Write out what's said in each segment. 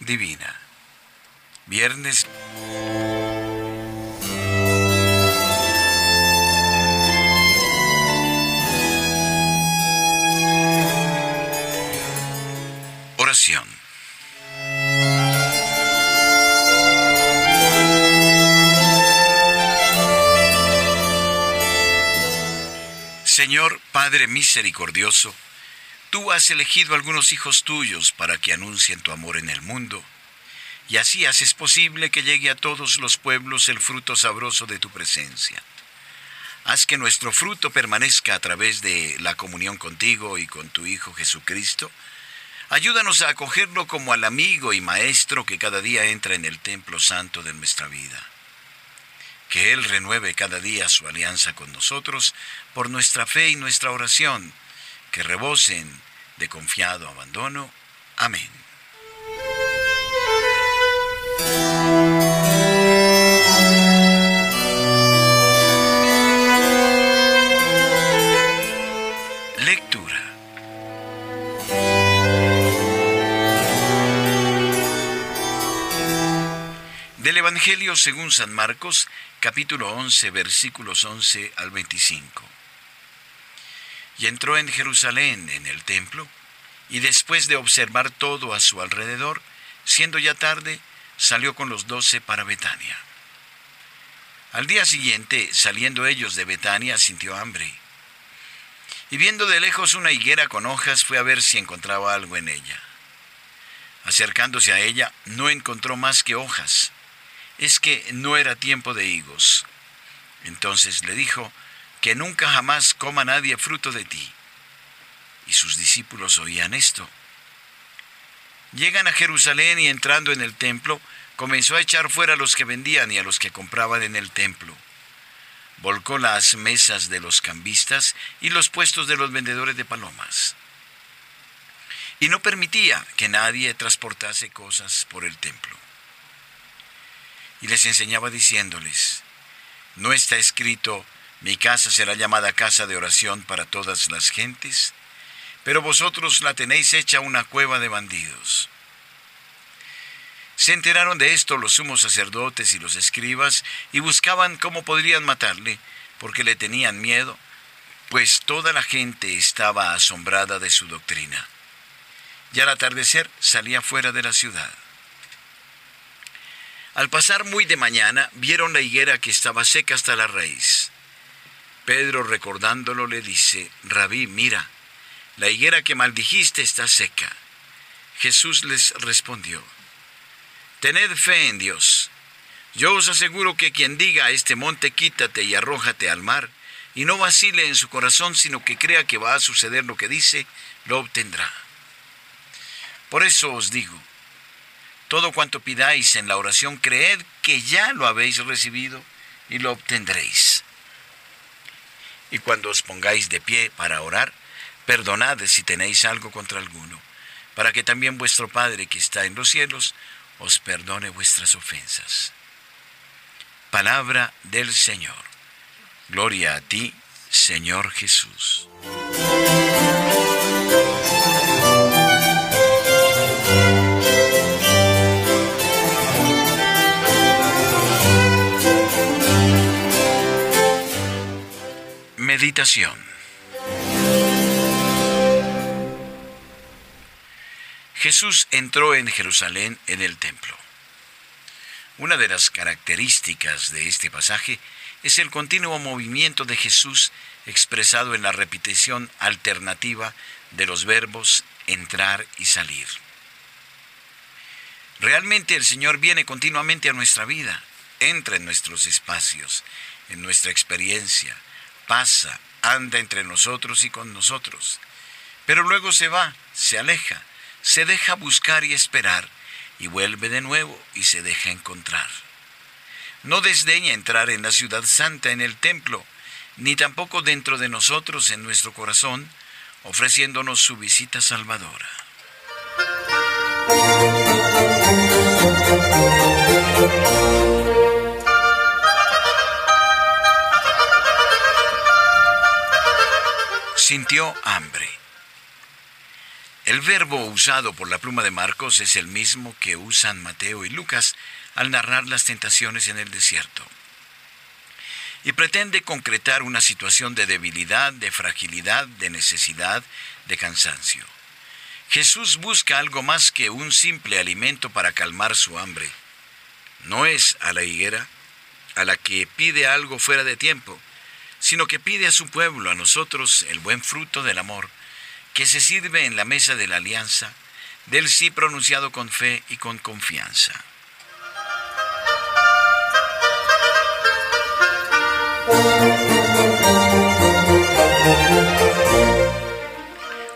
Divina. Viernes. Oración. Señor Padre misericordioso, Tú has elegido algunos hijos tuyos para que anuncien tu amor en el mundo, y así haces posible que llegue a todos los pueblos el fruto sabroso de tu presencia. Haz que nuestro fruto permanezca a través de la comunión contigo y con tu Hijo Jesucristo. Ayúdanos a acogerlo como al amigo y maestro que cada día entra en el templo santo de nuestra vida. Que Él renueve cada día su alianza con nosotros por nuestra fe y nuestra oración que rebosen de confiado abandono. Amén. Lectura. Del Evangelio según San Marcos, capítulo 11, versículos 11 al 25 y entró en Jerusalén en el templo, y después de observar todo a su alrededor, siendo ya tarde, salió con los doce para Betania. Al día siguiente, saliendo ellos de Betania, sintió hambre. Y viendo de lejos una higuera con hojas, fue a ver si encontraba algo en ella. Acercándose a ella, no encontró más que hojas. Es que no era tiempo de higos. Entonces le dijo, que nunca jamás coma nadie fruto de ti. Y sus discípulos oían esto. Llegan a Jerusalén y entrando en el templo, comenzó a echar fuera a los que vendían y a los que compraban en el templo. Volcó las mesas de los cambistas y los puestos de los vendedores de palomas. Y no permitía que nadie transportase cosas por el templo. Y les enseñaba diciéndoles, ¿no está escrito, mi casa será llamada casa de oración para todas las gentes, pero vosotros la tenéis hecha una cueva de bandidos. Se enteraron de esto los sumos sacerdotes y los escribas y buscaban cómo podrían matarle, porque le tenían miedo, pues toda la gente estaba asombrada de su doctrina. Y al atardecer salía fuera de la ciudad. Al pasar muy de mañana, vieron la higuera que estaba seca hasta la raíz. Pedro recordándolo le dice, Rabí, mira, la higuera que maldijiste está seca. Jesús les respondió, Tened fe en Dios. Yo os aseguro que quien diga a este monte quítate y arrójate al mar, y no vacile en su corazón, sino que crea que va a suceder lo que dice, lo obtendrá. Por eso os digo, todo cuanto pidáis en la oración, creed que ya lo habéis recibido y lo obtendréis. Y cuando os pongáis de pie para orar, perdonad si tenéis algo contra alguno, para que también vuestro Padre que está en los cielos os perdone vuestras ofensas. Palabra del Señor. Gloria a ti, Señor Jesús. Meditación Jesús entró en Jerusalén en el templo. Una de las características de este pasaje es el continuo movimiento de Jesús expresado en la repetición alternativa de los verbos entrar y salir. Realmente el Señor viene continuamente a nuestra vida, entra en nuestros espacios, en nuestra experiencia, pasa, anda entre nosotros y con nosotros. Pero luego se va, se aleja, se deja buscar y esperar, y vuelve de nuevo y se deja encontrar. No desdeña entrar en la ciudad santa, en el templo, ni tampoco dentro de nosotros, en nuestro corazón, ofreciéndonos su visita salvadora. Hambre. El verbo usado por la pluma de Marcos es el mismo que usan Mateo y Lucas al narrar las tentaciones en el desierto. Y pretende concretar una situación de debilidad, de fragilidad, de necesidad, de cansancio. Jesús busca algo más que un simple alimento para calmar su hambre. No es a la higuera a la que pide algo fuera de tiempo, sino que pide a su pueblo, a nosotros, el buen fruto del amor, que se sirve en la mesa de la alianza, del sí pronunciado con fe y con confianza.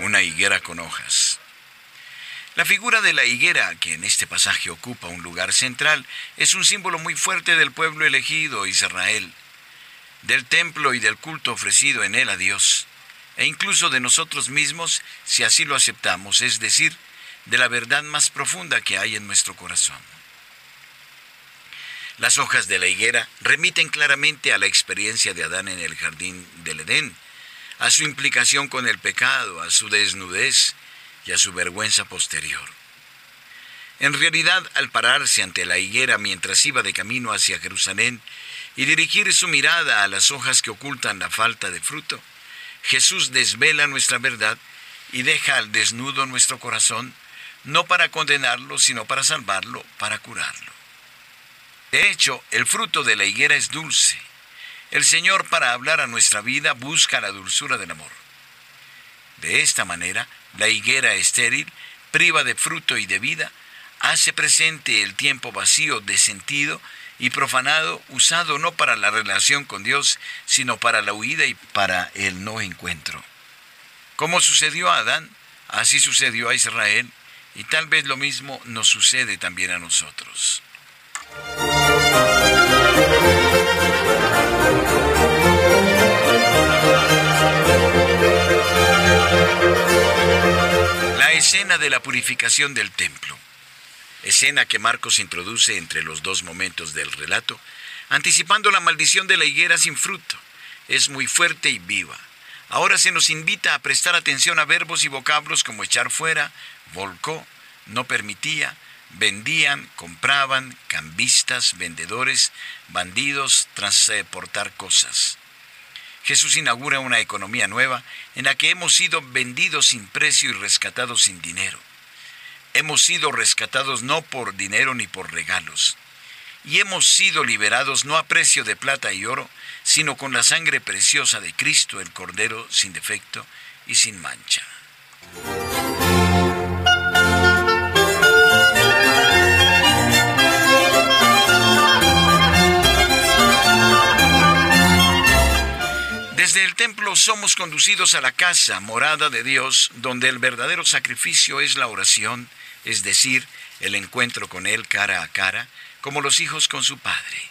Una higuera con hojas. La figura de la higuera, que en este pasaje ocupa un lugar central, es un símbolo muy fuerte del pueblo elegido, Israel, del templo y del culto ofrecido en él a Dios, e incluso de nosotros mismos si así lo aceptamos, es decir, de la verdad más profunda que hay en nuestro corazón. Las hojas de la higuera remiten claramente a la experiencia de Adán en el jardín del Edén, a su implicación con el pecado, a su desnudez y a su vergüenza posterior. En realidad, al pararse ante la higuera mientras iba de camino hacia Jerusalén y dirigir su mirada a las hojas que ocultan la falta de fruto, Jesús desvela nuestra verdad y deja al desnudo nuestro corazón, no para condenarlo, sino para salvarlo, para curarlo. De hecho, el fruto de la higuera es dulce. El Señor para hablar a nuestra vida busca la dulzura del amor. De esta manera, la higuera estéril, priva de fruto y de vida, hace presente el tiempo vacío de sentido y profanado, usado no para la relación con Dios, sino para la huida y para el no encuentro. Como sucedió a Adán, así sucedió a Israel, y tal vez lo mismo nos sucede también a nosotros. La escena de la purificación del templo, escena que Marcos introduce entre los dos momentos del relato, anticipando la maldición de la higuera sin fruto, es muy fuerte y viva. Ahora se nos invita a prestar atención a verbos y vocablos como echar fuera, volcó, no permitía, vendían, compraban, cambistas, vendedores, bandidos, transportar cosas. Jesús inaugura una economía nueva en la que hemos sido vendidos sin precio y rescatados sin dinero. Hemos sido rescatados no por dinero ni por regalos. Y hemos sido liberados no a precio de plata y oro, sino con la sangre preciosa de Cristo, el Cordero sin defecto y sin mancha. Desde el templo somos conducidos a la casa, morada de Dios, donde el verdadero sacrificio es la oración, es decir, el encuentro con Él cara a cara, como los hijos con su Padre.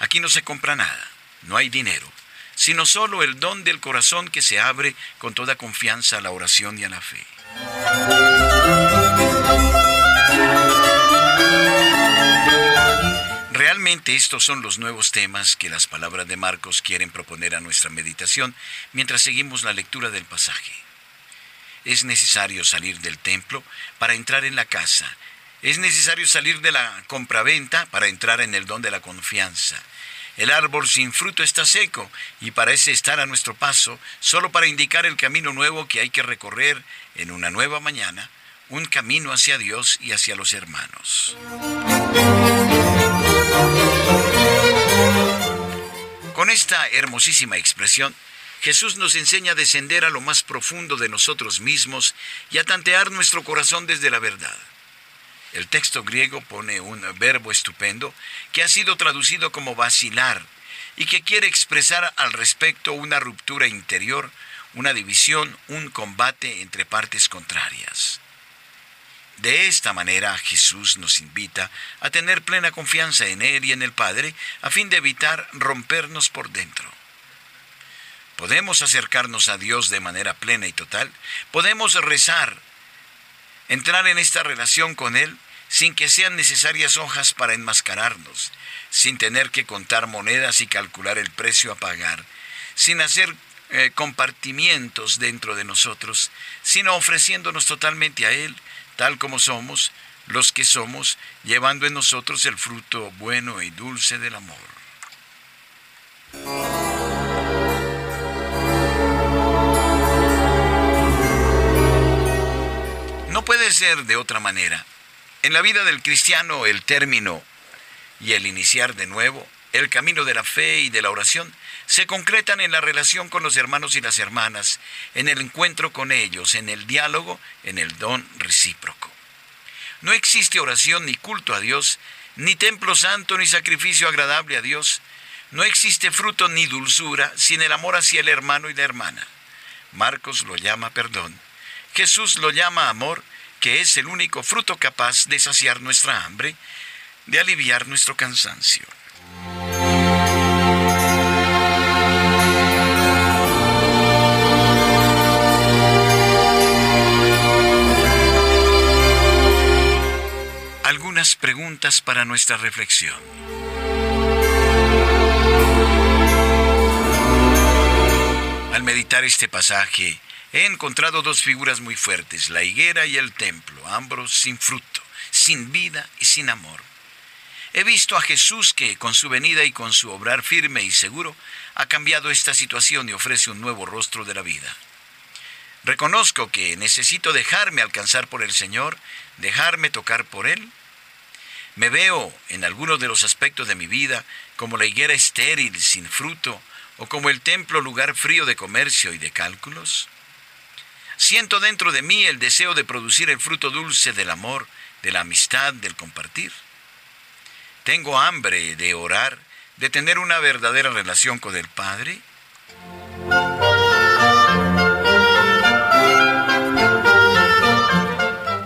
Aquí no se compra nada, no hay dinero, sino solo el don del corazón que se abre con toda confianza a la oración y a la fe. Realmente estos son los nuevos temas que las palabras de Marcos quieren proponer a nuestra meditación mientras seguimos la lectura del pasaje. Es necesario salir del templo para entrar en la casa. Es necesario salir de la compraventa para entrar en el don de la confianza. El árbol sin fruto está seco y parece estar a nuestro paso solo para indicar el camino nuevo que hay que recorrer en una nueva mañana, un camino hacia Dios y hacia los hermanos. Con esta hermosísima expresión, Jesús nos enseña a descender a lo más profundo de nosotros mismos y a tantear nuestro corazón desde la verdad. El texto griego pone un verbo estupendo que ha sido traducido como vacilar y que quiere expresar al respecto una ruptura interior, una división, un combate entre partes contrarias. De esta manera Jesús nos invita a tener plena confianza en Él y en el Padre a fin de evitar rompernos por dentro. Podemos acercarnos a Dios de manera plena y total, podemos rezar, entrar en esta relación con Él sin que sean necesarias hojas para enmascararnos, sin tener que contar monedas y calcular el precio a pagar, sin hacer eh, compartimientos dentro de nosotros, sino ofreciéndonos totalmente a Él, tal como somos, los que somos, llevando en nosotros el fruto bueno y dulce del amor. Ser de otra manera. En la vida del cristiano el término y el iniciar de nuevo, el camino de la fe y de la oración, se concretan en la relación con los hermanos y las hermanas, en el encuentro con ellos, en el diálogo, en el don recíproco. No existe oración ni culto a Dios, ni templo santo ni sacrificio agradable a Dios. No existe fruto ni dulzura sin el amor hacia el hermano y la hermana. Marcos lo llama perdón. Jesús lo llama amor, que es el único fruto capaz de saciar nuestra hambre, de aliviar nuestro cansancio. Algunas preguntas para nuestra reflexión. Al meditar este pasaje, he encontrado dos figuras muy fuertes, la higuera y el templo, ambos sin fruto, sin vida y sin amor. He visto a Jesús que, con su venida y con su obrar firme y seguro, ha cambiado esta situación y ofrece un nuevo rostro de la vida. Reconozco que necesito dejarme alcanzar por el Señor, dejarme tocar por Él. Me veo en algunos de los aspectos de mi vida como la higuera estéril, sin fruto, o como el templo lugar frío de comercio y de cálculos. Siento dentro de mí el deseo de producir el fruto dulce del amor, de la amistad, del compartir. Tengo hambre de orar, de tener una verdadera relación con el Padre.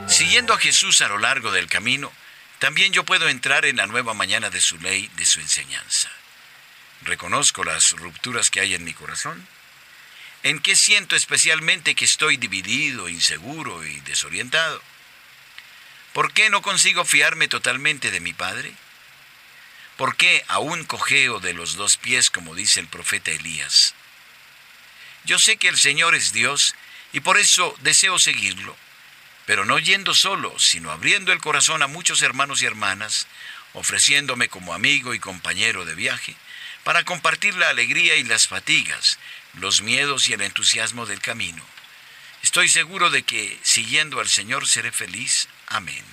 Siguiendo a Jesús a lo largo del camino, también yo puedo entrar en la nueva mañana de su ley, de su enseñanza. Reconozco las rupturas que hay en mi corazón. ¿En qué siento especialmente que estoy dividido, inseguro y desorientado? ¿Por qué no consigo fiarme totalmente de mi Padre? ¿Por qué aún cojeo de los dos pies, como dice el profeta Elías? Yo sé que el Señor es Dios y por eso deseo seguirlo, pero no yendo solo, sino abriendo el corazón a muchos hermanos y hermanas, ofreciéndome como amigo y compañero de viaje, para compartir la alegría y las fatigas, los miedos y el entusiasmo del camino. Estoy seguro de que siguiendo al Señor seré feliz. Amén.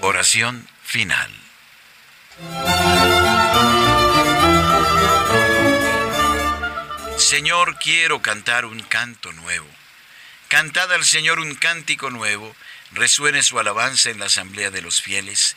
Oración final. Señor, quiero cantar un canto nuevo. Cantad al Señor un cántico nuevo, resuene su alabanza en la asamblea de los fieles.